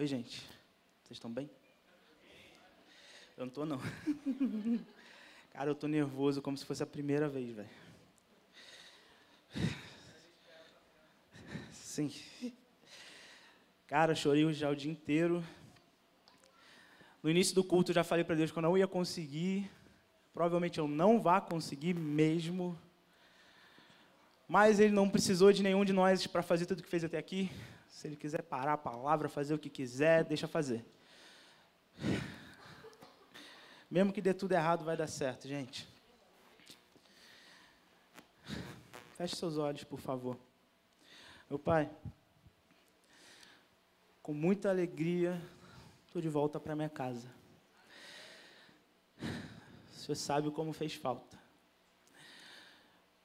Oi, gente. Vocês estão bem? Eu não tô, não. Cara, eu tô nervoso como se fosse a primeira vez, velho. Sim. Cara, chorei já o dia inteiro. No início do culto eu já falei para Deus que eu não ia conseguir. Provavelmente eu não vá conseguir mesmo. Mas ele não precisou de nenhum de nós para fazer tudo o que fez até aqui. Se ele quiser parar a palavra, fazer o que quiser, deixa fazer. Mesmo que dê tudo errado, vai dar certo, gente. Feche seus olhos, por favor. Meu Pai, com muita alegria, estou de volta para minha casa. O Senhor sabe como fez falta.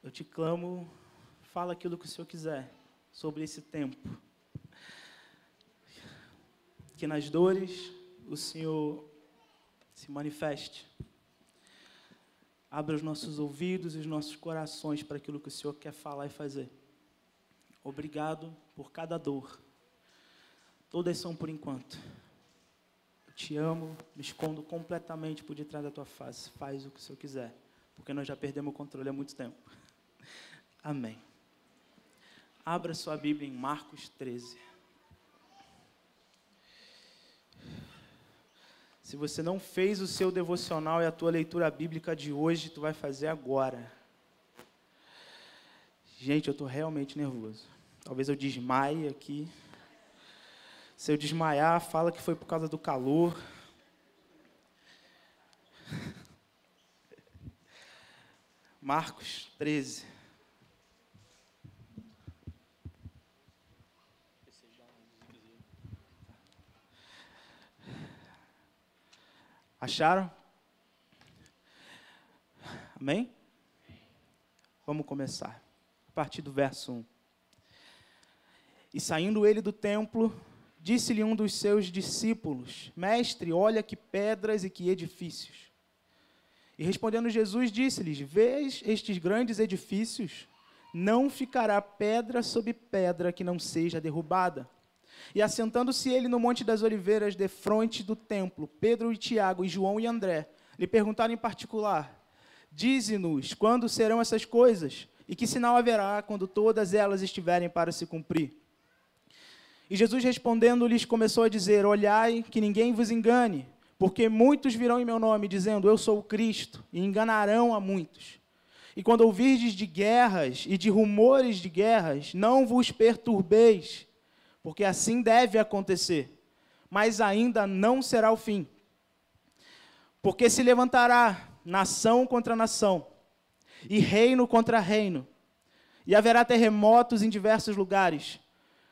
Eu te clamo, fala aquilo que o Senhor quiser sobre esse tempo. Que nas dores o Senhor se manifeste. Abra os nossos ouvidos e os nossos corações para aquilo que o Senhor quer falar e fazer. Obrigado por cada dor. Todas são por enquanto. Eu te amo, me escondo completamente por detrás da tua face. Faz o que o Senhor quiser, porque nós já perdemos o controle há muito tempo. Amém. Abra sua Bíblia em Marcos 13. Se você não fez o seu devocional e a tua leitura bíblica de hoje, tu vai fazer agora. Gente, eu estou realmente nervoso. Talvez eu desmaie aqui. Se eu desmaiar, fala que foi por causa do calor. Marcos 13. Acharam? Amém? Vamos começar. A partir do verso 1. E saindo ele do templo, disse-lhe um dos seus discípulos: Mestre, olha que pedras e que edifícios. E respondendo Jesus, disse-lhes: Vês estes grandes edifícios? Não ficará pedra sobre pedra que não seja derrubada. E assentando-se ele no Monte das Oliveiras, defronte do templo, Pedro e Tiago e João e André lhe perguntaram em particular: Dize-nos quando serão essas coisas e que sinal haverá quando todas elas estiverem para se cumprir. E Jesus respondendo-lhes começou a dizer: Olhai que ninguém vos engane, porque muitos virão em meu nome dizendo: Eu sou o Cristo, e enganarão a muitos. E quando ouvirdes de guerras e de rumores de guerras, não vos perturbeis porque assim deve acontecer, mas ainda não será o fim. Porque se levantará nação contra nação, e reino contra reino, e haverá terremotos em diversos lugares,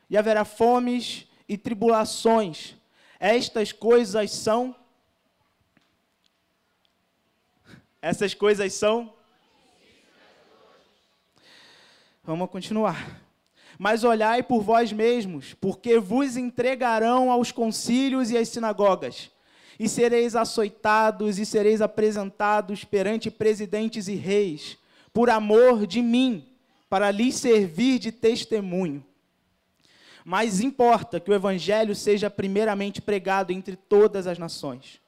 e haverá fomes e tribulações. Estas coisas são. Essas coisas são. Vamos continuar. Mas olhai por vós mesmos, porque vos entregarão aos concílios e às sinagogas, e sereis açoitados e sereis apresentados perante presidentes e reis, por amor de mim, para lhes servir de testemunho. Mas importa que o evangelho seja primeiramente pregado entre todas as nações.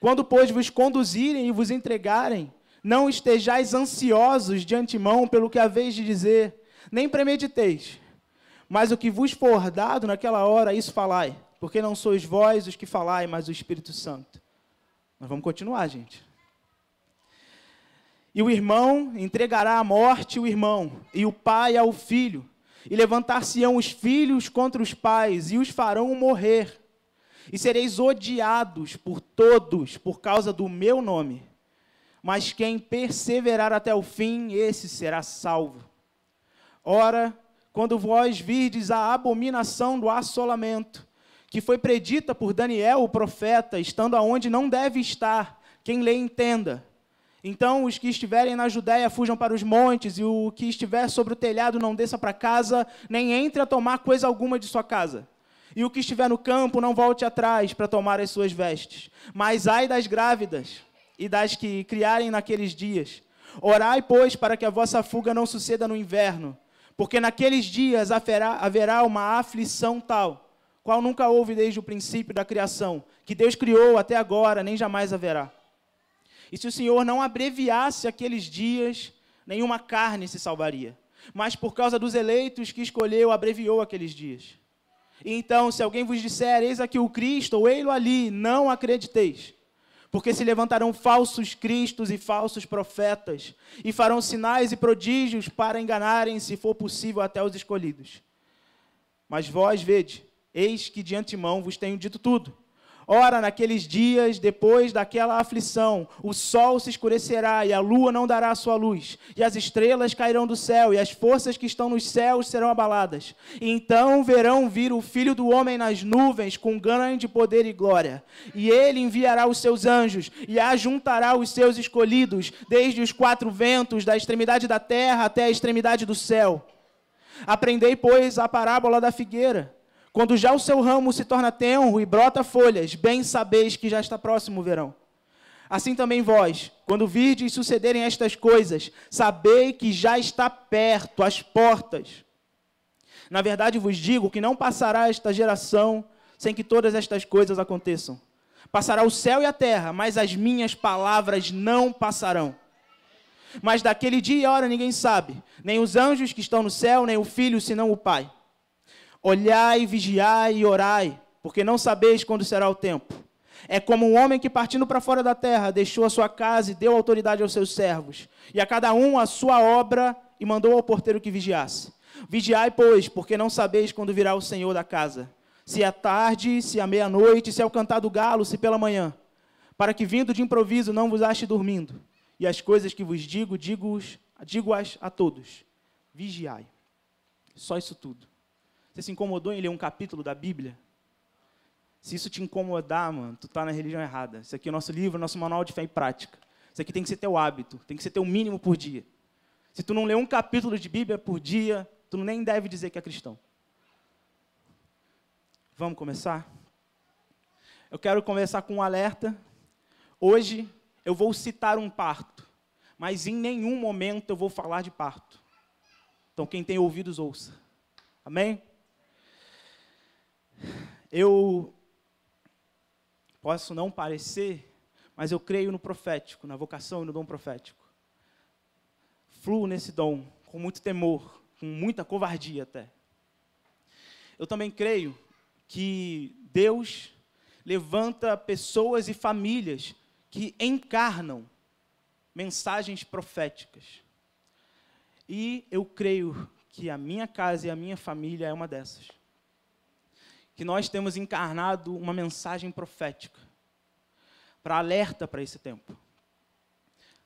Quando, pois, vos conduzirem e vos entregarem, não estejais ansiosos de antemão pelo que haveis de dizer, nem premediteis mas o que vos for dado naquela hora, isso falai, porque não sois vós os que falai, mas o Espírito Santo. Nós vamos continuar, gente. E o irmão entregará à morte o irmão, e o pai ao filho, e levantar-se-ão os filhos contra os pais, e os farão morrer. E sereis odiados por todos por causa do meu nome. Mas quem perseverar até o fim, esse será salvo. Ora, quando vós virdes a abominação do assolamento, que foi predita por Daniel, o profeta, estando aonde não deve estar, quem lê entenda. Então, os que estiverem na Judéia fujam para os montes, e o que estiver sobre o telhado não desça para casa, nem entre a tomar coisa alguma de sua casa. E o que estiver no campo não volte atrás para tomar as suas vestes. Mas ai das grávidas e das que criarem naqueles dias. Orai, pois, para que a vossa fuga não suceda no inverno porque naqueles dias haverá, uma aflição tal, qual nunca houve desde o princípio da criação, que Deus criou até agora, nem jamais haverá. E se o Senhor não abreviasse aqueles dias, nenhuma carne se salvaria. Mas por causa dos eleitos que escolheu, abreviou aqueles dias. E então, se alguém vos disser, eis aqui o Cristo, ou ei-lo ali, não acrediteis. Porque se levantarão falsos cristos e falsos profetas, e farão sinais e prodígios para enganarem, se for possível, até os escolhidos. Mas vós, vede, eis que de antemão vos tenho dito tudo. Ora, naqueles dias, depois daquela aflição, o sol se escurecerá e a lua não dará sua luz, e as estrelas cairão do céu, e as forças que estão nos céus serão abaladas. E então verão vir o Filho do Homem nas nuvens, com grande poder e glória. E ele enviará os seus anjos, e ajuntará os seus escolhidos, desde os quatro ventos, da extremidade da terra até a extremidade do céu. Aprendei, pois, a parábola da figueira. Quando já o seu ramo se torna tenro e brota folhas, bem sabeis que já está próximo o verão. Assim também vós, quando virdes sucederem estas coisas, sabei que já está perto, as portas. Na verdade vos digo que não passará esta geração sem que todas estas coisas aconteçam. Passará o céu e a terra, mas as minhas palavras não passarão. Mas daquele dia e hora ninguém sabe, nem os anjos que estão no céu, nem o filho, senão o Pai. Olhai, vigiai e orai, porque não sabeis quando será o tempo. É como um homem que, partindo para fora da terra, deixou a sua casa e deu autoridade aos seus servos, e a cada um a sua obra, e mandou ao porteiro que vigiasse. Vigiai, pois, porque não sabeis quando virá o Senhor da casa. Se é tarde, se é meia-noite, se é o cantar do galo, se pela manhã. Para que vindo de improviso não vos ache dormindo. E as coisas que vos digo, digo-as digo a todos. Vigiai. Só isso tudo. Você se incomodou em ler um capítulo da Bíblia? Se isso te incomodar, mano, tu está na religião errada. Isso aqui é o nosso livro, nosso manual de fé e prática. Isso aqui tem que ser teu hábito, tem que ser teu mínimo por dia. Se tu não lê um capítulo de Bíblia por dia, tu nem deve dizer que é cristão. Vamos começar? Eu quero começar com um alerta. Hoje eu vou citar um parto, mas em nenhum momento eu vou falar de parto. Então quem tem ouvidos ouça. Amém? Eu posso não parecer, mas eu creio no profético, na vocação e no dom profético. Fluo nesse dom com muito temor, com muita covardia até. Eu também creio que Deus levanta pessoas e famílias que encarnam mensagens proféticas. E eu creio que a minha casa e a minha família é uma dessas que nós temos encarnado uma mensagem profética para alerta para esse tempo.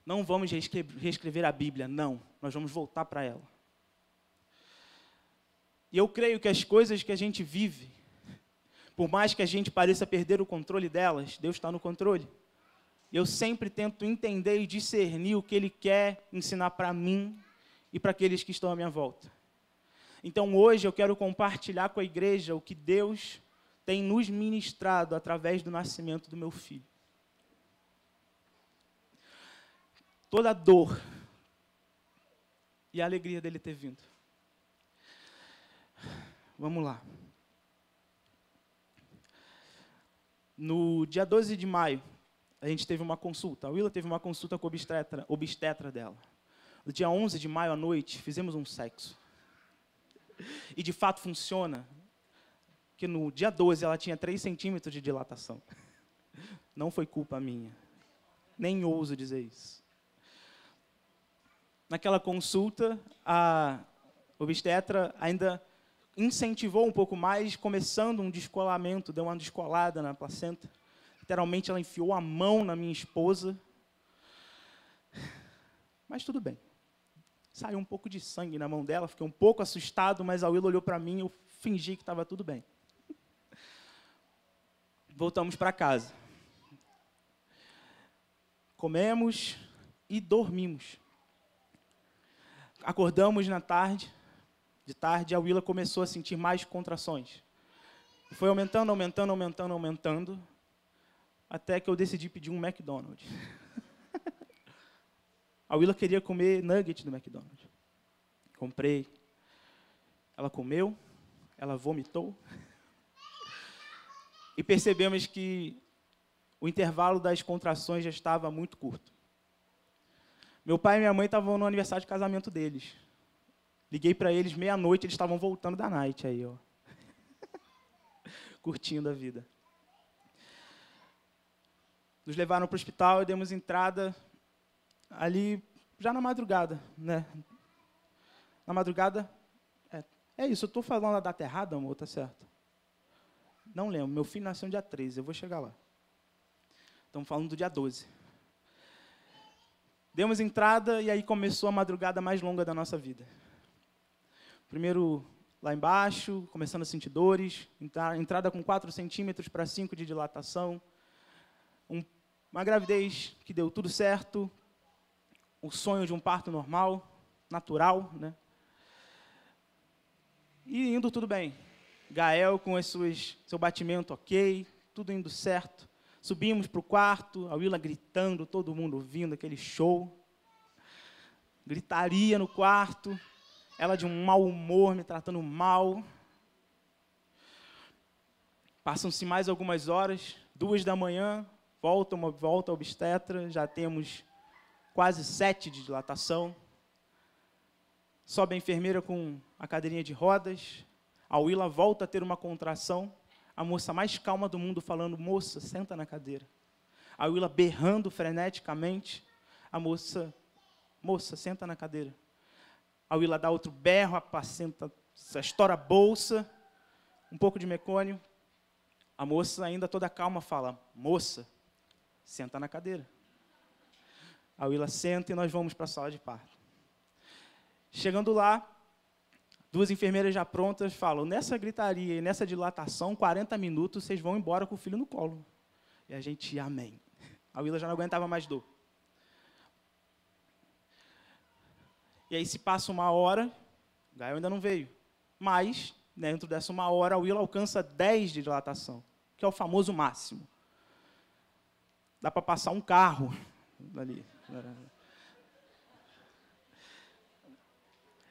Não vamos reescrever a Bíblia, não. Nós vamos voltar para ela. E eu creio que as coisas que a gente vive, por mais que a gente pareça perder o controle delas, Deus está no controle. Eu sempre tento entender e discernir o que Ele quer ensinar para mim e para aqueles que estão à minha volta. Então hoje eu quero compartilhar com a igreja o que Deus tem nos ministrado através do nascimento do meu filho. Toda a dor e a alegria dele ter vindo. Vamos lá. No dia 12 de maio, a gente teve uma consulta. A Willa teve uma consulta com o obstetra, obstetra dela. No dia 11 de maio à noite, fizemos um sexo. E de fato funciona. Que no dia 12 ela tinha 3 centímetros de dilatação. Não foi culpa minha. Nem ouso dizer isso. Naquela consulta, a obstetra ainda incentivou um pouco mais, começando um descolamento, deu uma descolada na placenta. Literalmente, ela enfiou a mão na minha esposa. Mas tudo bem. Saiu um pouco de sangue na mão dela, fiquei um pouco assustado, mas a Will olhou para mim e eu fingi que estava tudo bem. Voltamos para casa. Comemos e dormimos. Acordamos na tarde, de tarde, a Willa começou a sentir mais contrações. Foi aumentando, aumentando, aumentando, aumentando, até que eu decidi pedir um McDonald's. A Willa queria comer nugget do McDonald's. Comprei. Ela comeu, ela vomitou. e percebemos que o intervalo das contrações já estava muito curto. Meu pai e minha mãe estavam no aniversário de casamento deles. Liguei para eles meia-noite, eles estavam voltando da night aí, ó. Curtindo a vida. Nos levaram para o hospital e demos entrada ali já na madrugada, né? Na madrugada, é, é isso, eu estou falando a data errada, amor, tá certo? Não lembro, meu filho nasceu no dia 13, eu vou chegar lá. Estamos falando do dia 12. Demos entrada e aí começou a madrugada mais longa da nossa vida. Primeiro lá embaixo, começando a sentir dores, entrada com 4 centímetros para 5 de dilatação, um, uma gravidez que deu tudo certo, o sonho de um parto normal, natural, né? E indo tudo bem. Gael com as suas, seu batimento ok, tudo indo certo. Subimos para o quarto, a Willa gritando, todo mundo ouvindo aquele show. Gritaria no quarto, ela de um mau humor, me tratando mal. Passam-se mais algumas horas, duas da manhã, volta uma volta obstetra, já temos quase sete de dilatação. Sobe a enfermeira com a cadeirinha de rodas. A Willa volta a ter uma contração. A moça mais calma do mundo falando: Moça, senta na cadeira. A Willa berrando freneticamente. A moça: Moça, senta na cadeira. A Willa dá outro berro, apacenta, estoura a bolsa. Um pouco de mecônio. A moça, ainda toda calma, fala: Moça, senta na cadeira. A Willa senta e nós vamos para a sala de parto. Chegando lá, duas enfermeiras já prontas falam: nessa gritaria e nessa dilatação, 40 minutos vocês vão embora com o filho no colo. E a gente, amém. A Willa já não aguentava mais dor. E aí se passa uma hora, o Gael ainda não veio. Mas, dentro dessa uma hora, a Willa alcança 10 de dilatação, que é o famoso máximo. Dá para passar um carro ali.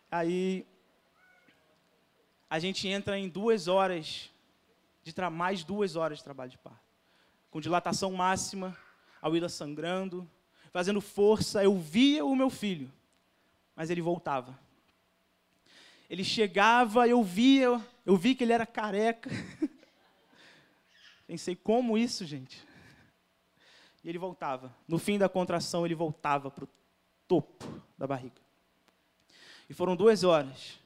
Aí a gente entra em duas horas de mais duas horas de trabalho de parto, com dilatação máxima, a Willa sangrando, fazendo força. Eu via o meu filho, mas ele voltava. Ele chegava, eu via, eu vi que ele era careca. Pensei, como isso, gente? E ele voltava. No fim da contração, ele voltava para o topo da barriga. E foram duas horas.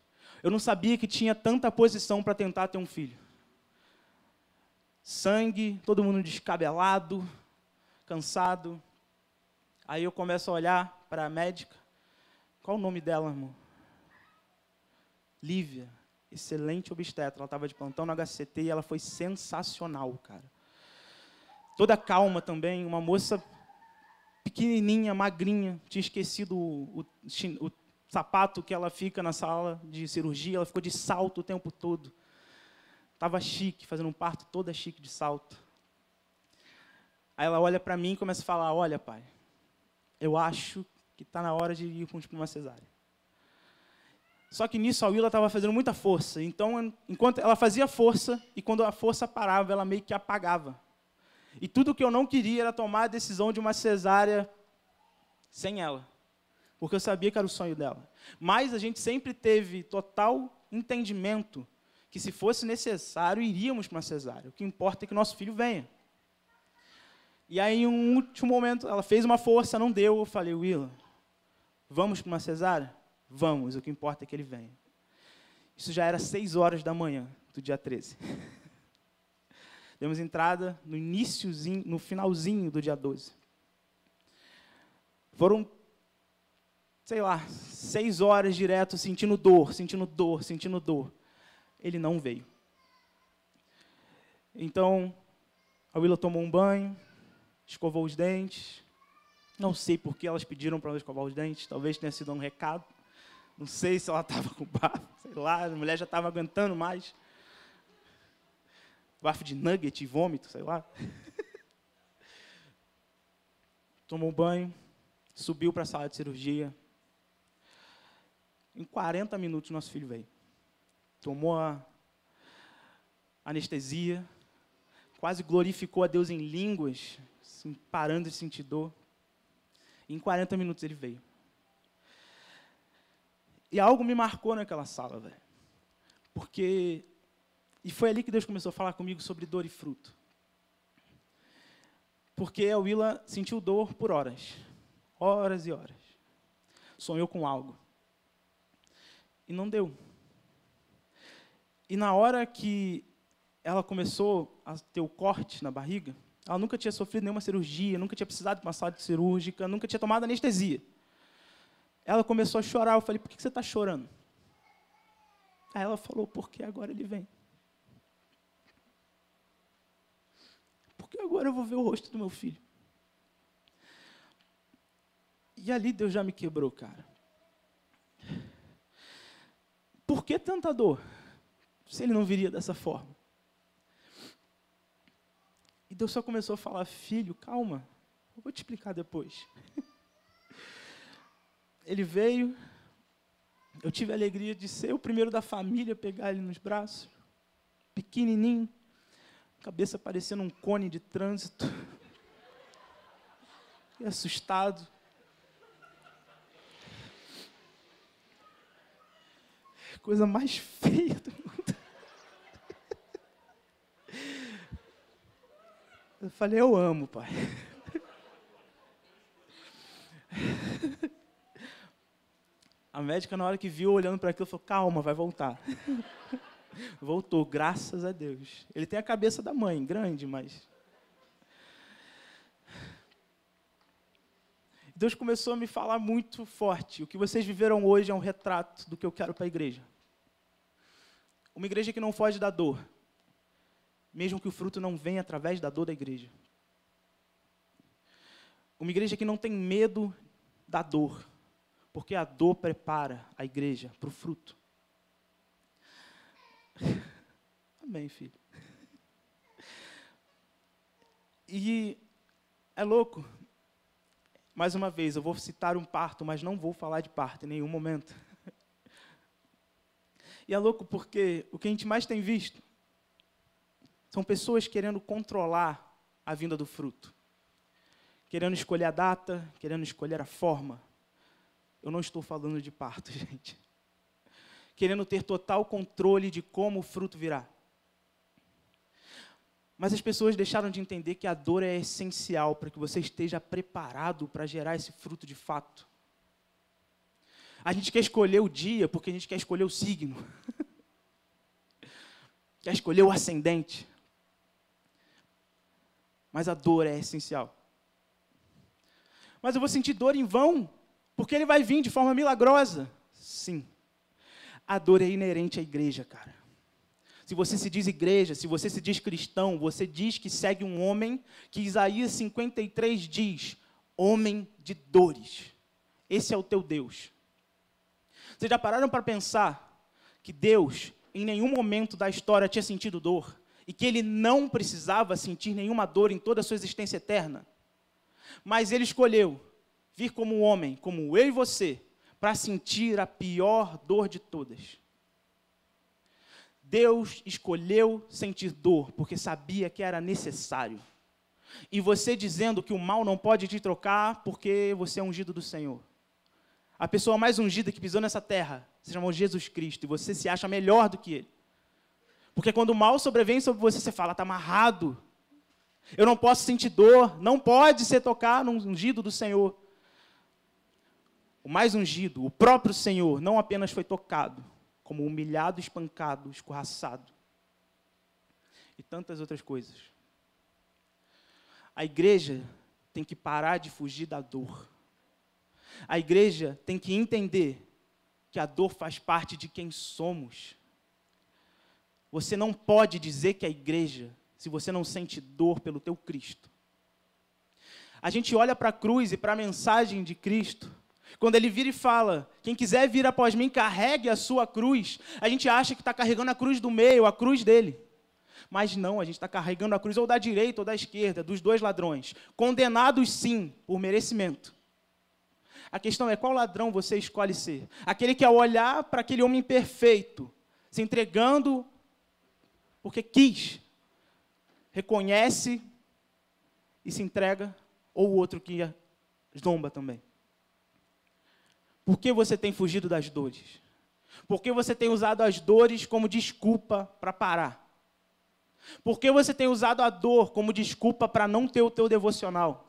Eu não sabia que tinha tanta posição para tentar ter um filho. Sangue, todo mundo descabelado, cansado. Aí eu começo a olhar para a médica. Qual o nome dela, amor? Lívia. Excelente obstetra. Ela estava de plantão no HCT e ela foi sensacional, cara toda calma também, uma moça pequenininha, magrinha, tinha esquecido o, o, o, sapato que ela fica na sala de cirurgia, ela ficou de salto o tempo todo. Estava chique, fazendo um parto toda chique de salto. Aí ela olha para mim e começa a falar: Olha, pai, eu acho que está na hora de ir para uma cesárea. Só que nisso a Willa estava fazendo muita força. Então, enquanto ela fazia força, e quando a força parava, ela meio que apagava. E tudo que eu não queria era tomar a decisão de uma cesárea sem ela. Porque eu sabia que era o sonho dela. Mas a gente sempre teve total entendimento que se fosse necessário, iríamos para uma cesárea. O que importa é que nosso filho venha. E aí, em um último momento, ela fez uma força, não deu. Eu falei, Willa, vamos para uma cesárea? Vamos, o que importa é que ele venha. Isso já era seis horas da manhã do dia 13. Demos entrada no iníciozinho, no finalzinho do dia 12. Foram, sei lá, seis horas direto sentindo dor, sentindo dor, sentindo dor. Ele não veio. Então, a Willa tomou um banho, escovou os dentes. Não sei por que elas pediram para ela escovar os dentes, talvez tenha sido um recado. Não sei se ela estava com sei lá, a mulher já estava aguentando mais bafo de nugget e vômito, sei lá. Tomou banho, subiu para a sala de cirurgia. Em 40 minutos, nosso filho veio. Tomou a anestesia, quase glorificou a Deus em línguas, assim, parando de sentir dor. E em 40 minutos ele veio. E algo me marcou naquela sala, velho. Porque. E foi ali que Deus começou a falar comigo sobre dor e fruto. Porque a Willa sentiu dor por horas. Horas e horas. Sonhou com algo. E não deu. E na hora que ela começou a ter o corte na barriga, ela nunca tinha sofrido nenhuma cirurgia, nunca tinha precisado de uma sala cirúrgica, nunca tinha tomado anestesia. Ela começou a chorar. Eu falei: Por que você está chorando? Aí ela falou: Porque agora ele vem. Porque agora eu vou ver o rosto do meu filho. E ali Deus já me quebrou, cara. Por que tanta dor? Se ele não viria dessa forma. E Deus só começou a falar: Filho, calma, eu vou te explicar depois. ele veio, eu tive a alegria de ser o primeiro da família, pegar ele nos braços, pequenininho, cabeça parecendo um cone de trânsito, e assustado. Coisa mais feia do mundo. Eu falei, eu amo, pai. A médica, na hora que viu, olhando para aquilo, falou: calma, vai voltar. Voltou, graças a Deus. Ele tem a cabeça da mãe, grande, mas. Deus começou a me falar muito forte. O que vocês viveram hoje é um retrato do que eu quero para a igreja. Uma igreja que não foge da dor, mesmo que o fruto não venha através da dor da igreja. Uma igreja que não tem medo da dor, porque a dor prepara a igreja para o fruto. Amém, filho. E é louco. Mais uma vez, eu vou citar um parto, mas não vou falar de parto em nenhum momento. E é louco porque o que a gente mais tem visto são pessoas querendo controlar a vinda do fruto. Querendo escolher a data, querendo escolher a forma, eu não estou falando de parto, gente. Querendo ter total controle de como o fruto virá. Mas as pessoas deixaram de entender que a dor é essencial para que você esteja preparado para gerar esse fruto de fato. A gente quer escolher o dia porque a gente quer escolher o signo. quer escolher o ascendente. Mas a dor é essencial. Mas eu vou sentir dor em vão porque ele vai vir de forma milagrosa. Sim. A dor é inerente à igreja, cara. Se você se diz igreja, se você se diz cristão, você diz que segue um homem que Isaías 53 diz: homem de dores. Esse é o teu Deus. Vocês já pararam para pensar que Deus, em nenhum momento da história, tinha sentido dor? E que ele não precisava sentir nenhuma dor em toda a sua existência eterna? Mas ele escolheu vir como homem, como eu e você, para sentir a pior dor de todas. Deus escolheu sentir dor porque sabia que era necessário. E você dizendo que o mal não pode te trocar porque você é ungido do Senhor. A pessoa mais ungida que pisou nessa terra se chamou Jesus Cristo e você se acha melhor do que ele. Porque quando o mal sobrevém sobre você, você fala, está amarrado. Eu não posso sentir dor, não pode ser tocar no ungido do Senhor o mais ungido, o próprio Senhor, não apenas foi tocado, como humilhado, espancado, escorraçado. E tantas outras coisas. A igreja tem que parar de fugir da dor. A igreja tem que entender que a dor faz parte de quem somos. Você não pode dizer que é igreja se você não sente dor pelo teu Cristo. A gente olha para a cruz e para a mensagem de Cristo quando ele vira e fala: Quem quiser vir após mim, carregue a sua cruz. A gente acha que está carregando a cruz do meio, a cruz dele. Mas não, a gente está carregando a cruz ou da direita ou da esquerda, dos dois ladrões. Condenados, sim, por merecimento. A questão é qual ladrão você escolhe ser? Aquele que, ao olhar para aquele homem perfeito, se entregando porque quis, reconhece e se entrega, ou o outro que zomba também? Por que você tem fugido das dores? Por que você tem usado as dores como desculpa para parar? Por que você tem usado a dor como desculpa para não ter o teu devocional?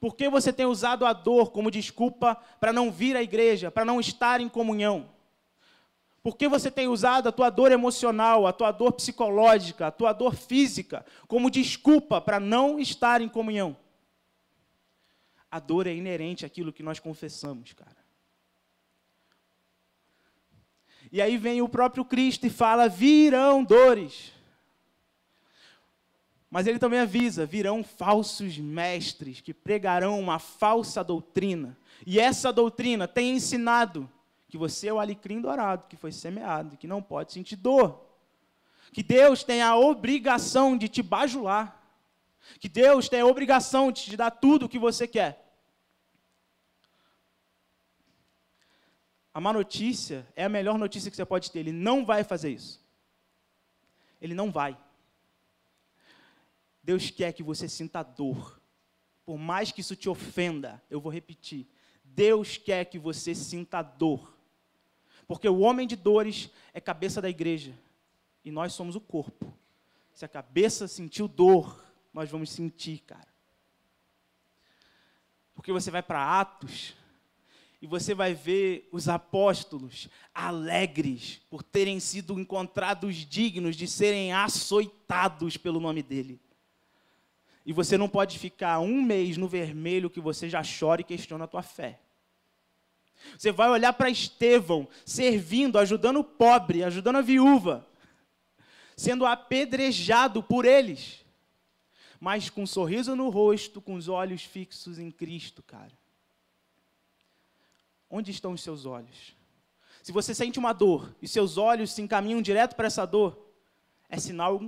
Por que você tem usado a dor como desculpa para não vir à igreja, para não estar em comunhão? Por que você tem usado a tua dor emocional, a tua dor psicológica, a tua dor física como desculpa para não estar em comunhão? A dor é inerente àquilo que nós confessamos, cara. E aí vem o próprio Cristo e fala: virão dores. Mas ele também avisa: virão falsos mestres que pregarão uma falsa doutrina. E essa doutrina tem ensinado que você é o alecrim dourado que foi semeado, que não pode sentir dor. Que Deus tem a obrigação de te bajular. Que Deus tem a obrigação de te dar tudo o que você quer. A má notícia é a melhor notícia que você pode ter. Ele não vai fazer isso. Ele não vai. Deus quer que você sinta dor. Por mais que isso te ofenda, eu vou repetir. Deus quer que você sinta dor. Porque o homem de dores é cabeça da igreja. E nós somos o corpo. Se a cabeça sentiu dor, nós vamos sentir, cara. Porque você vai para Atos e você vai ver os apóstolos alegres por terem sido encontrados dignos de serem açoitados pelo nome dele. E você não pode ficar um mês no vermelho que você já chora e questiona a tua fé. Você vai olhar para Estevão servindo, ajudando o pobre, ajudando a viúva, sendo apedrejado por eles, mas com um sorriso no rosto, com os olhos fixos em Cristo, cara. Onde estão os seus olhos? Se você sente uma dor e seus olhos se encaminham direto para essa dor, é sinal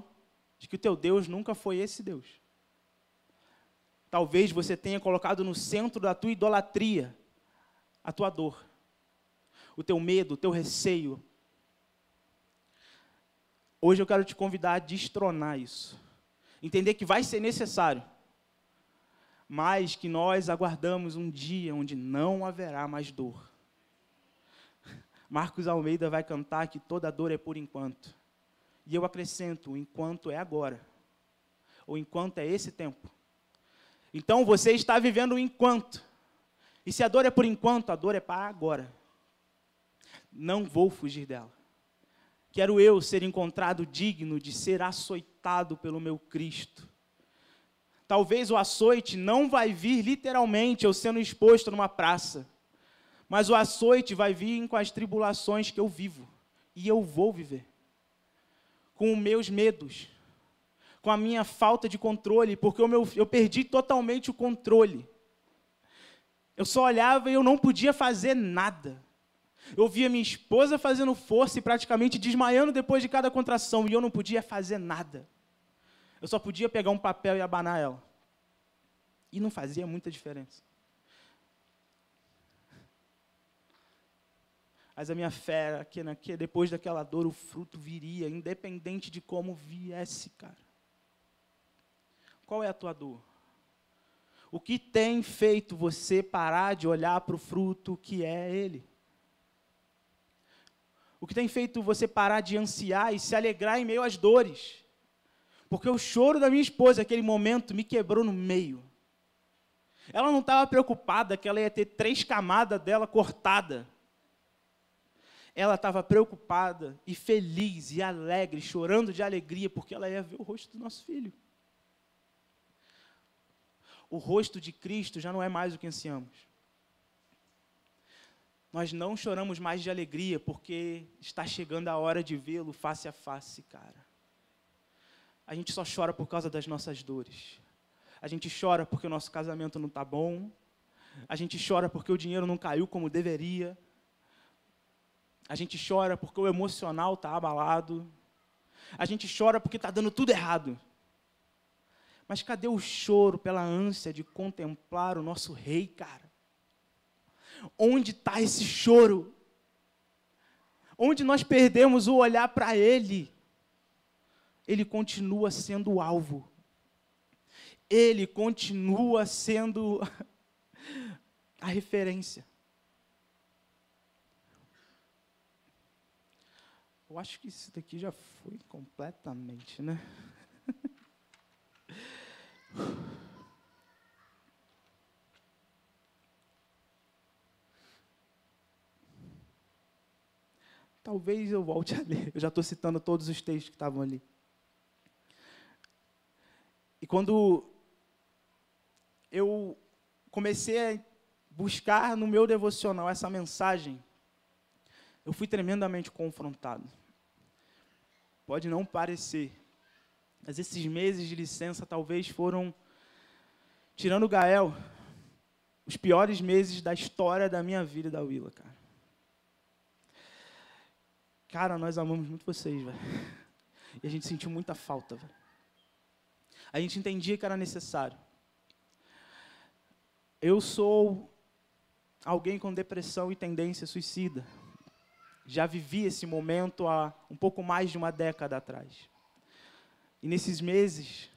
de que o teu Deus nunca foi esse Deus. Talvez você tenha colocado no centro da tua idolatria a tua dor, o teu medo, o teu receio. Hoje eu quero te convidar a destronar isso. Entender que vai ser necessário, mas que nós aguardamos um dia onde não haverá mais dor. Marcos Almeida vai cantar que toda dor é por enquanto. E eu acrescento, enquanto é agora. Ou enquanto é esse tempo. Então você está vivendo o enquanto. E se a dor é por enquanto, a dor é para agora. Não vou fugir dela. Quero eu ser encontrado digno de ser açoitado pelo meu Cristo. Talvez o açoite não vai vir literalmente eu sendo exposto numa praça, mas o açoite vai vir com as tribulações que eu vivo, e eu vou viver. Com os meus medos, com a minha falta de controle, porque eu, meu, eu perdi totalmente o controle. Eu só olhava e eu não podia fazer nada. Eu via minha esposa fazendo força e praticamente desmaiando depois de cada contração, e eu não podia fazer nada. Eu só podia pegar um papel e abanar ela. E não fazia muita diferença. Mas a minha fé era que, que depois daquela dor o fruto viria, independente de como viesse, cara. Qual é a tua dor? O que tem feito você parar de olhar para o fruto que é Ele? O que tem feito você parar de ansiar e se alegrar em meio às dores? Porque o choro da minha esposa, naquele momento, me quebrou no meio. Ela não estava preocupada que ela ia ter três camadas dela cortada. Ela estava preocupada e feliz e alegre, chorando de alegria, porque ela ia ver o rosto do nosso filho o rosto de Cristo já não é mais o que ansiamos. Nós não choramos mais de alegria porque está chegando a hora de vê-lo face a face, cara. A gente só chora por causa das nossas dores. A gente chora porque o nosso casamento não está bom. A gente chora porque o dinheiro não caiu como deveria. A gente chora porque o emocional está abalado. A gente chora porque está dando tudo errado. Mas cadê o choro pela ânsia de contemplar o nosso rei, cara? Onde está esse choro? Onde nós perdemos o olhar para ele? Ele continua sendo o alvo. ele continua sendo a referência. Eu acho que isso daqui já foi completamente, né? Talvez eu volte a ler. Eu já estou citando todos os textos que estavam ali. E quando eu comecei a buscar no meu devocional essa mensagem, eu fui tremendamente confrontado. Pode não parecer, mas esses meses de licença talvez foram, tirando o Gael, os piores meses da história da minha vida e da Willa, cara. Cara, nós amamos muito vocês, velho. E a gente sentiu muita falta, velho. A gente entendia que era necessário. Eu sou alguém com depressão e tendência suicida. Já vivi esse momento há um pouco mais de uma década atrás. E nesses meses,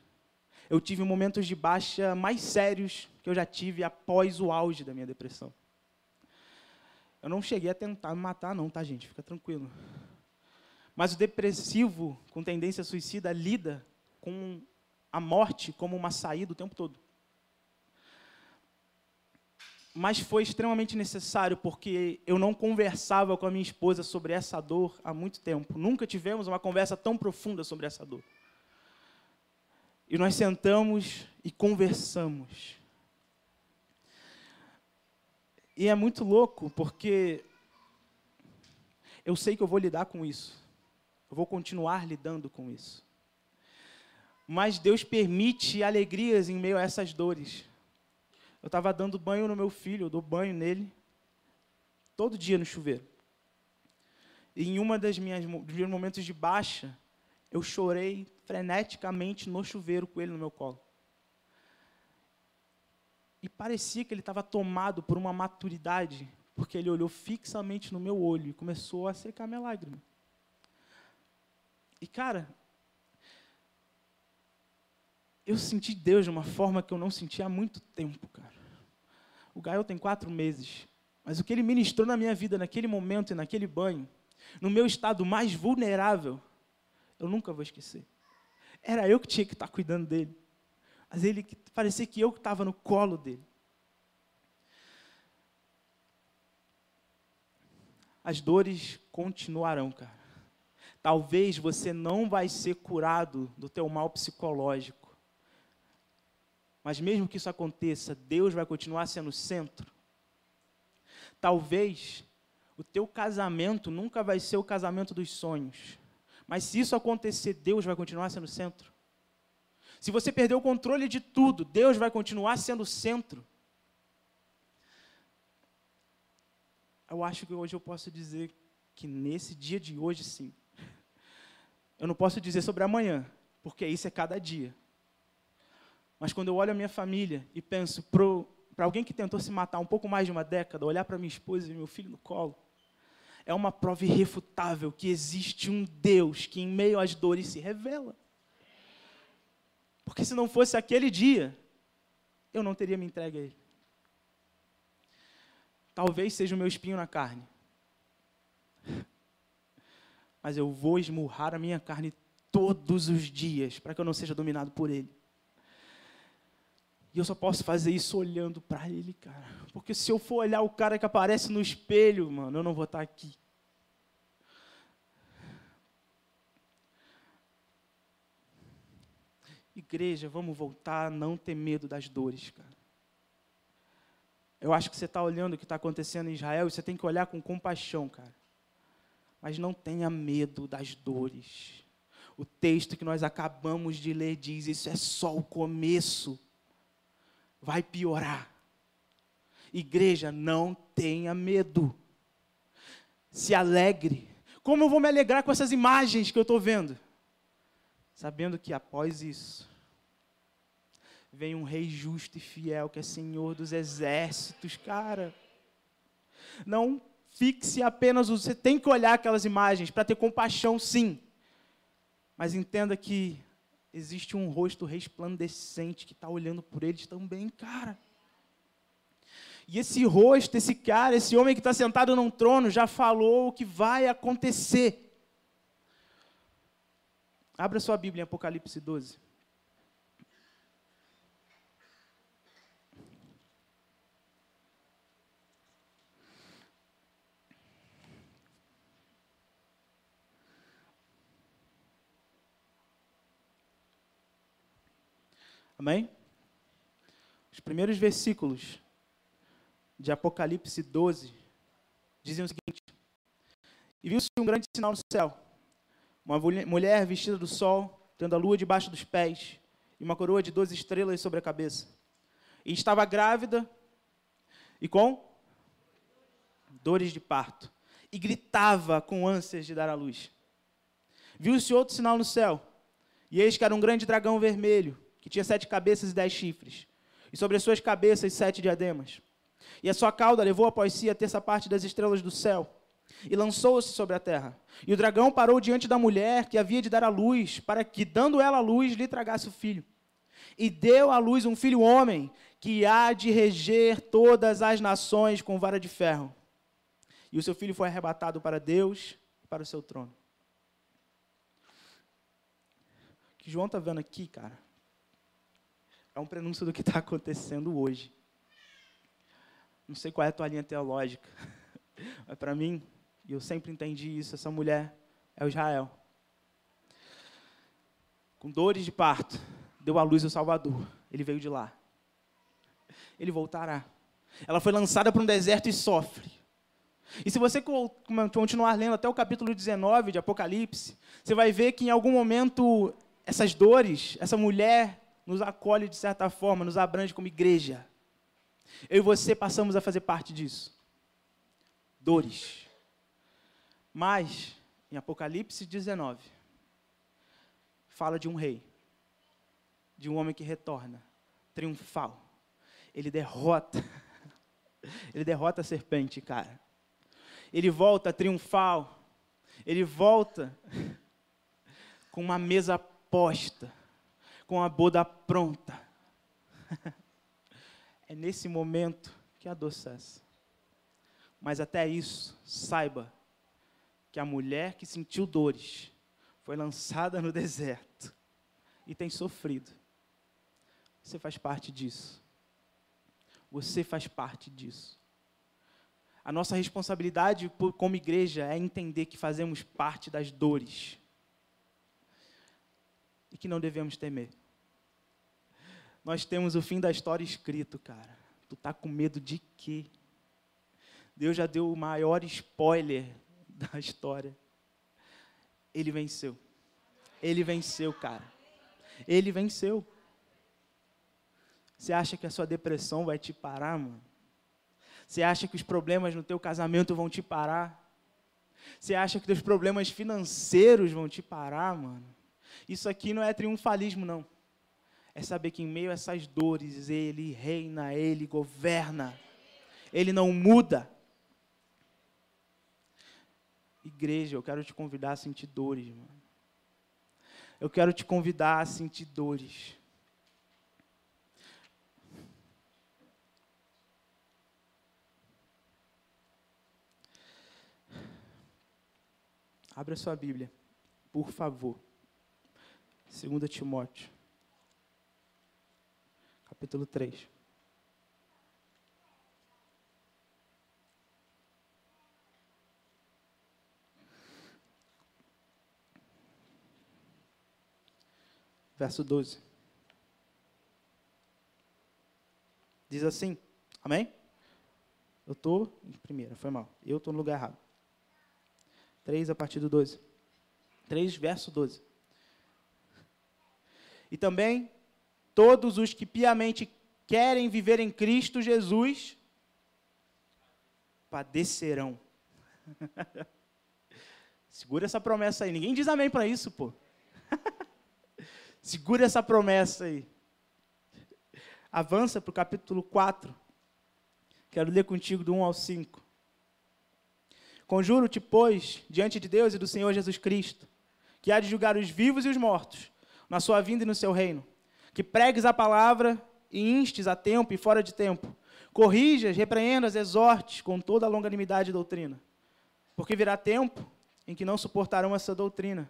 eu tive momentos de baixa mais sérios que eu já tive após o auge da minha depressão. Eu não cheguei a tentar me matar, não, tá, gente? Fica tranquilo. Mas o depressivo com tendência suicida lida com a morte como uma saída o tempo todo mas foi extremamente necessário porque eu não conversava com a minha esposa sobre essa dor há muito tempo. Nunca tivemos uma conversa tão profunda sobre essa dor. E nós sentamos e conversamos. E é muito louco porque eu sei que eu vou lidar com isso. Eu vou continuar lidando com isso. Mas Deus permite alegrias em meio a essas dores. Eu estava dando banho no meu filho, eu dou banho nele todo dia no chuveiro. E em uma das minhas dos meus momentos de baixa, eu chorei freneticamente no chuveiro com ele no meu colo. E parecia que ele estava tomado por uma maturidade, porque ele olhou fixamente no meu olho e começou a secar minha lágrima. E cara, eu senti Deus de uma forma que eu não sentia há muito tempo, cara. O Gael tem quatro meses, mas o que ele ministrou na minha vida naquele momento e naquele banho, no meu estado mais vulnerável, eu nunca vou esquecer. Era eu que tinha que estar cuidando dele, mas ele parecia que eu que estava no colo dele. As dores continuarão, cara. Talvez você não vai ser curado do teu mal psicológico. Mas mesmo que isso aconteça, Deus vai continuar sendo o centro. Talvez o teu casamento nunca vai ser o casamento dos sonhos. Mas se isso acontecer, Deus vai continuar sendo o centro. Se você perder o controle de tudo, Deus vai continuar sendo o centro. Eu acho que hoje eu posso dizer que nesse dia de hoje, sim. Eu não posso dizer sobre amanhã, porque isso é cada dia. Mas quando eu olho a minha família e penso para alguém que tentou se matar um pouco mais de uma década, olhar para minha esposa e meu filho no colo, é uma prova irrefutável que existe um Deus que, em meio às dores, se revela. Porque se não fosse aquele dia, eu não teria me entregue a Ele. Talvez seja o meu espinho na carne. Mas eu vou esmurrar a minha carne todos os dias para que eu não seja dominado por Ele. E eu só posso fazer isso olhando para Ele, cara. Porque se eu for olhar o cara que aparece no espelho, mano, eu não vou estar aqui. Igreja, vamos voltar a não ter medo das dores, cara. Eu acho que você está olhando o que está acontecendo em Israel e você tem que olhar com compaixão, cara. Mas não tenha medo das dores. O texto que nós acabamos de ler diz: isso é só o começo. Vai piorar. Igreja, não tenha medo. Se alegre. Como eu vou me alegrar com essas imagens que eu estou vendo? Sabendo que após isso, vem um rei justo e fiel, que é Senhor dos exércitos, cara. Não fixe apenas, você tem que olhar aquelas imagens para ter compaixão, sim. Mas entenda que existe um rosto resplandecente que está olhando por eles também, cara. E esse rosto, esse cara, esse homem que está sentado num trono já falou o que vai acontecer. Abra sua Bíblia em Apocalipse 12. Amém? Os primeiros versículos de Apocalipse 12 dizem o seguinte: E viu-se um grande sinal no céu, uma mulher vestida do sol, tendo a lua debaixo dos pés, e uma coroa de doze estrelas sobre a cabeça. E estava grávida e com dores de parto, e gritava com ânsias de dar à luz. Viu-se outro sinal no céu, e eis que era um grande dragão vermelho, que tinha sete cabeças e dez chifres, e sobre as suas cabeças sete diademas. E a sua cauda levou após si a terça parte das estrelas do céu, e lançou-se sobre a terra. E o dragão parou diante da mulher que havia de dar à luz, para que, dando ela a luz, lhe tragasse o filho. E deu à luz um filho homem, que há de reger todas as nações com vara de ferro. E o seu filho foi arrebatado para Deus e para o seu trono. O que João está vendo aqui, cara, é um prenúncio do que está acontecendo hoje. Não sei qual é a tua linha teológica, mas para mim, e eu sempre entendi isso, essa mulher é o Israel. Com dores de parto, deu à luz o Salvador. Ele veio de lá. Ele voltará. Ela foi lançada para um deserto e sofre. E se você continuar lendo até o capítulo 19 de Apocalipse, você vai ver que em algum momento essas dores, essa mulher nos acolhe de certa forma, nos abrange como igreja. Eu e você passamos a fazer parte disso. Dores. Mas, em Apocalipse 19, fala de um rei, de um homem que retorna, triunfal. Ele derrota, ele derrota a serpente, cara. Ele volta triunfal, ele volta com uma mesa posta com a boda pronta. é nesse momento que a dor. Mas até isso, saiba que a mulher que sentiu dores foi lançada no deserto e tem sofrido. Você faz parte disso. Você faz parte disso. A nossa responsabilidade como igreja é entender que fazemos parte das dores e que não devemos temer nós temos o fim da história escrito, cara. Tu tá com medo de quê? Deus já deu o maior spoiler da história. Ele venceu. Ele venceu, cara. Ele venceu. Você acha que a sua depressão vai te parar, mano? Você acha que os problemas no teu casamento vão te parar? Você acha que os problemas financeiros vão te parar, mano? Isso aqui não é triunfalismo, não é saber que em meio a essas dores, Ele reina, Ele governa, Ele não muda. Igreja, eu quero te convidar a sentir dores, mano. Eu quero te convidar a sentir dores. Abra sua Bíblia, por favor. 2 Timóteo capítulo 3. Verso 12. Diz assim, amém? Eu estou em primeira, foi mal. Eu estou no lugar errado. 3 a partir do 12. 3, verso 12. E também todos os que piamente querem viver em Cristo Jesus padecerão. Segura essa promessa aí. Ninguém diz amém para isso, pô. Segura essa promessa aí. Avança para o capítulo 4. Quero ler contigo do 1 ao 5. Conjuro-te, pois, diante de Deus e do Senhor Jesus Cristo, que há de julgar os vivos e os mortos na sua vinda e no seu reino. Que pregues a palavra e instes a tempo e fora de tempo. Corrijas, repreendas, exortes com toda a longanimidade e doutrina. Porque virá tempo em que não suportarão essa doutrina,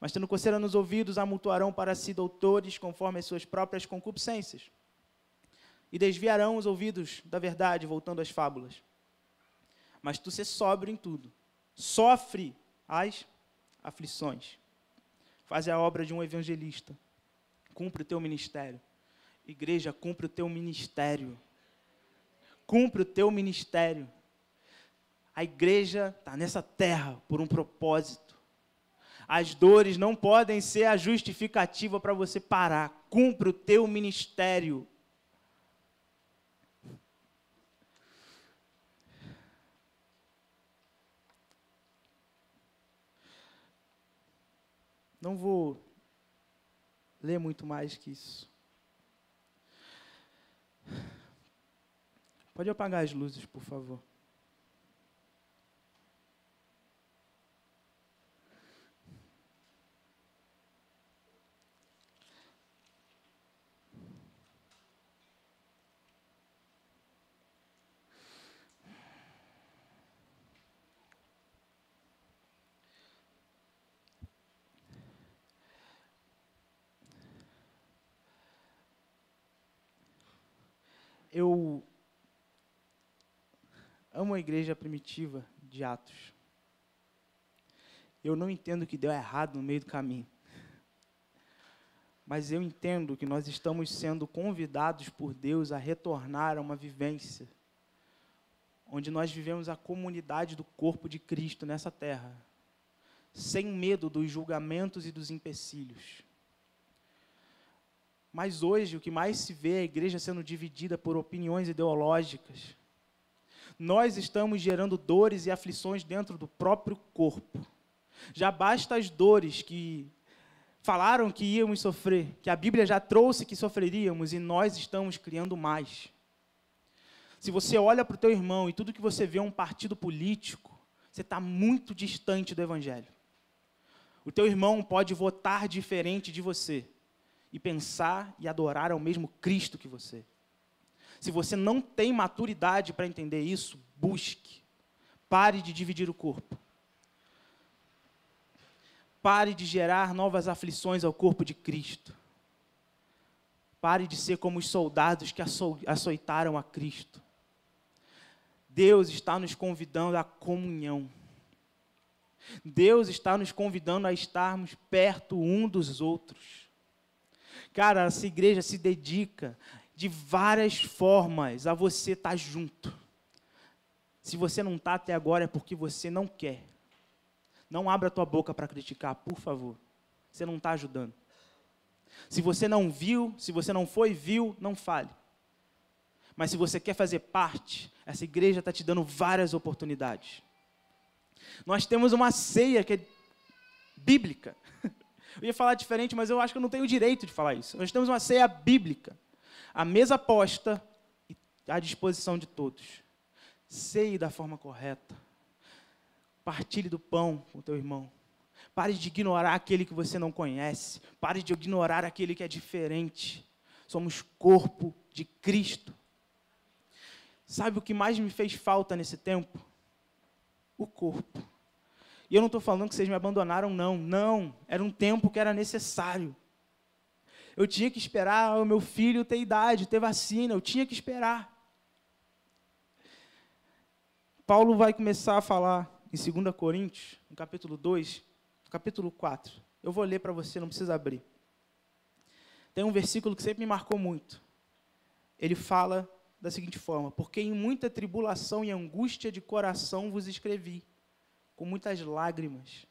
mas tendo coceira nos ouvidos, amultuarão para si doutores conforme as suas próprias concupiscências. E desviarão os ouvidos da verdade, voltando às fábulas. Mas tu se sóbrio em tudo. Sofre as aflições. Faz a obra de um evangelista. Cumpre o teu ministério. Igreja, cumpre o teu ministério. Cumpre o teu ministério. A igreja está nessa terra por um propósito. As dores não podem ser a justificativa para você parar. Cumpre o teu ministério. Não vou ler muito mais que isso. Pode apagar as luzes, por favor. eu amo a igreja primitiva de Atos. Eu não entendo que deu errado no meio do caminho. Mas eu entendo que nós estamos sendo convidados por Deus a retornar a uma vivência onde nós vivemos a comunidade do corpo de Cristo nessa terra, sem medo dos julgamentos e dos empecilhos. Mas hoje o que mais se vê é a igreja sendo dividida por opiniões ideológicas. Nós estamos gerando dores e aflições dentro do próprio corpo. Já basta as dores que falaram que íamos sofrer, que a Bíblia já trouxe que sofreríamos e nós estamos criando mais. Se você olha para o teu irmão e tudo que você vê é um partido político, você está muito distante do Evangelho. O teu irmão pode votar diferente de você, e pensar e adorar ao mesmo Cristo que você. Se você não tem maturidade para entender isso, busque. Pare de dividir o corpo. Pare de gerar novas aflições ao corpo de Cristo. Pare de ser como os soldados que açoitaram a Cristo. Deus está nos convidando à comunhão. Deus está nos convidando a estarmos perto um dos outros. Cara, essa igreja se dedica de várias formas a você estar tá junto. Se você não está até agora é porque você não quer. Não abra a tua boca para criticar, por favor. Você não está ajudando. Se você não viu, se você não foi, viu, não fale. Mas se você quer fazer parte, essa igreja está te dando várias oportunidades. Nós temos uma ceia que é bíblica. Eu ia falar diferente, mas eu acho que eu não tenho o direito de falar isso. Nós temos uma ceia bíblica. A mesa posta e à disposição de todos. Ceie da forma correta. Partilhe do pão com teu irmão. Pare de ignorar aquele que você não conhece. Pare de ignorar aquele que é diferente. Somos corpo de Cristo. Sabe o que mais me fez falta nesse tempo? O corpo. E eu não estou falando que vocês me abandonaram, não. Não. Era um tempo que era necessário. Eu tinha que esperar o meu filho ter idade, ter vacina. Eu tinha que esperar. Paulo vai começar a falar em 2 Coríntios, no capítulo 2, no capítulo 4. Eu vou ler para você, não precisa abrir. Tem um versículo que sempre me marcou muito. Ele fala da seguinte forma: Porque em muita tribulação e angústia de coração vos escrevi com muitas lágrimas,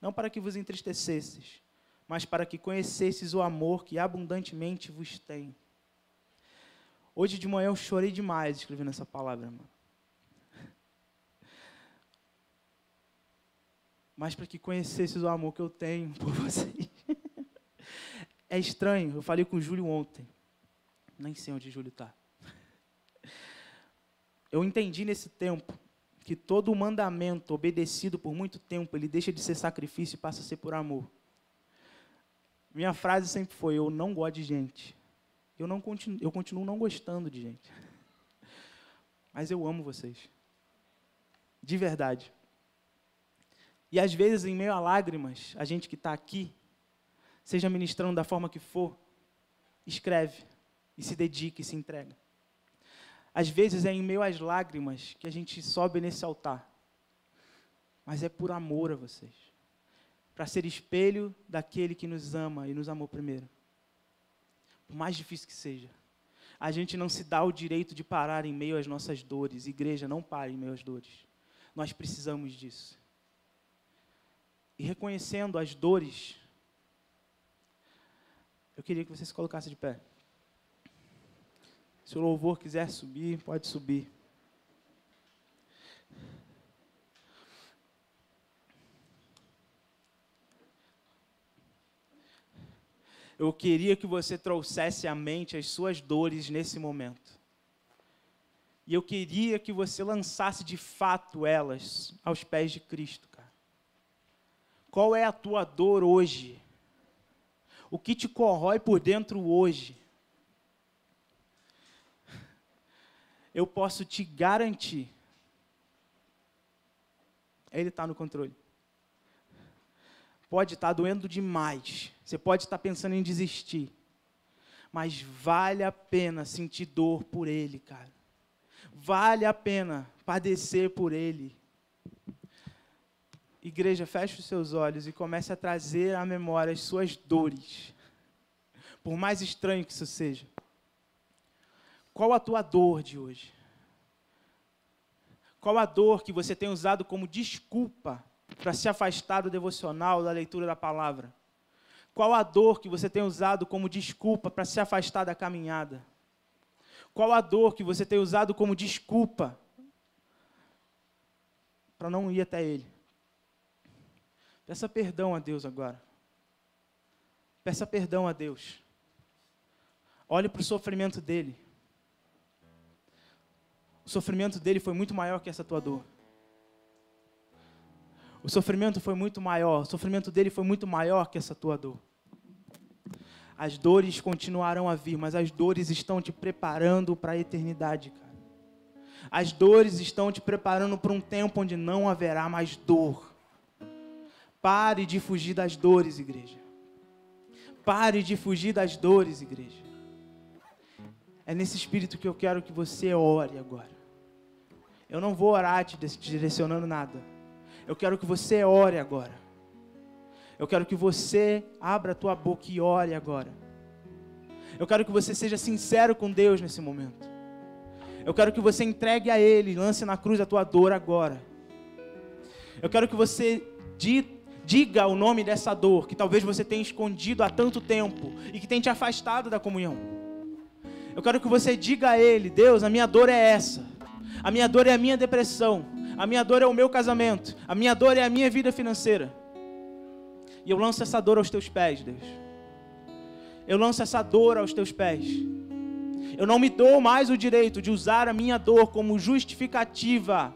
não para que vos entristecesses, mas para que conhecesses o amor que abundantemente vos tem. Hoje de manhã eu chorei demais escrevendo essa palavra, mano. Mas para que conhecesses o amor que eu tenho por vocês. É estranho, eu falei com o Júlio ontem. Nem sei onde o Júlio está. Eu entendi nesse tempo que todo mandamento obedecido por muito tempo, ele deixa de ser sacrifício e passa a ser por amor. Minha frase sempre foi: eu não gosto de gente. Eu, não continuo, eu continuo não gostando de gente. Mas eu amo vocês. De verdade. E às vezes, em meio a lágrimas, a gente que está aqui, seja ministrando da forma que for, escreve e se dedica e se entrega. Às vezes é em meio às lágrimas que a gente sobe nesse altar. Mas é por amor a vocês. Para ser espelho daquele que nos ama e nos amou primeiro. Por mais difícil que seja. A gente não se dá o direito de parar em meio às nossas dores. Igreja, não pare em meio às dores. Nós precisamos disso. E reconhecendo as dores, eu queria que você se colocasse de pé. Se o louvor quiser subir, pode subir. Eu queria que você trouxesse à mente as suas dores nesse momento. E eu queria que você lançasse de fato elas aos pés de Cristo, cara. Qual é a tua dor hoje? O que te corrói por dentro hoje? eu posso te garantir, Ele está no controle. Pode estar tá doendo demais, você pode estar tá pensando em desistir, mas vale a pena sentir dor por Ele, cara. Vale a pena padecer por Ele. Igreja, feche os seus olhos e comece a trazer à memória as suas dores, por mais estranho que isso seja. Qual a tua dor de hoje? Qual a dor que você tem usado como desculpa para se afastar do devocional, da leitura da palavra? Qual a dor que você tem usado como desculpa para se afastar da caminhada? Qual a dor que você tem usado como desculpa para não ir até Ele? Peça perdão a Deus agora. Peça perdão a Deus. Olhe para o sofrimento dele. O sofrimento dele foi muito maior que essa tua dor. O sofrimento foi muito maior, o sofrimento dele foi muito maior que essa tua dor. As dores continuarão a vir, mas as dores estão te preparando para a eternidade, cara. As dores estão te preparando para um tempo onde não haverá mais dor. Pare de fugir das dores, igreja. Pare de fugir das dores, igreja. É nesse espírito que eu quero que você ore agora. Eu não vou orar te direcionando nada. Eu quero que você ore agora. Eu quero que você abra a tua boca e ore agora. Eu quero que você seja sincero com Deus nesse momento. Eu quero que você entregue a Ele, lance na cruz a tua dor agora. Eu quero que você diga o nome dessa dor que talvez você tenha escondido há tanto tempo e que tem te afastado da comunhão. Eu quero que você diga a Ele: Deus, a minha dor é essa. A minha dor é a minha depressão. A minha dor é o meu casamento. A minha dor é a minha vida financeira. E eu lanço essa dor aos teus pés, Deus. Eu lanço essa dor aos teus pés. Eu não me dou mais o direito de usar a minha dor como justificativa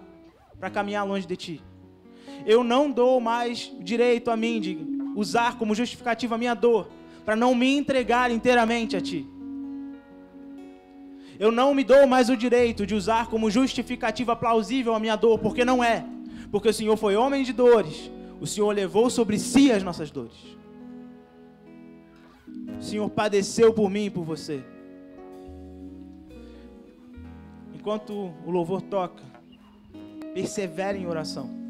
para caminhar longe de ti. Eu não dou mais direito a mim de usar como justificativa a minha dor para não me entregar inteiramente a ti eu não me dou mais o direito de usar como justificativa plausível a minha dor, porque não é. Porque o Senhor foi homem de dores, o Senhor levou sobre si as nossas dores. O Senhor padeceu por mim e por você. Enquanto o louvor toca, persevere em oração.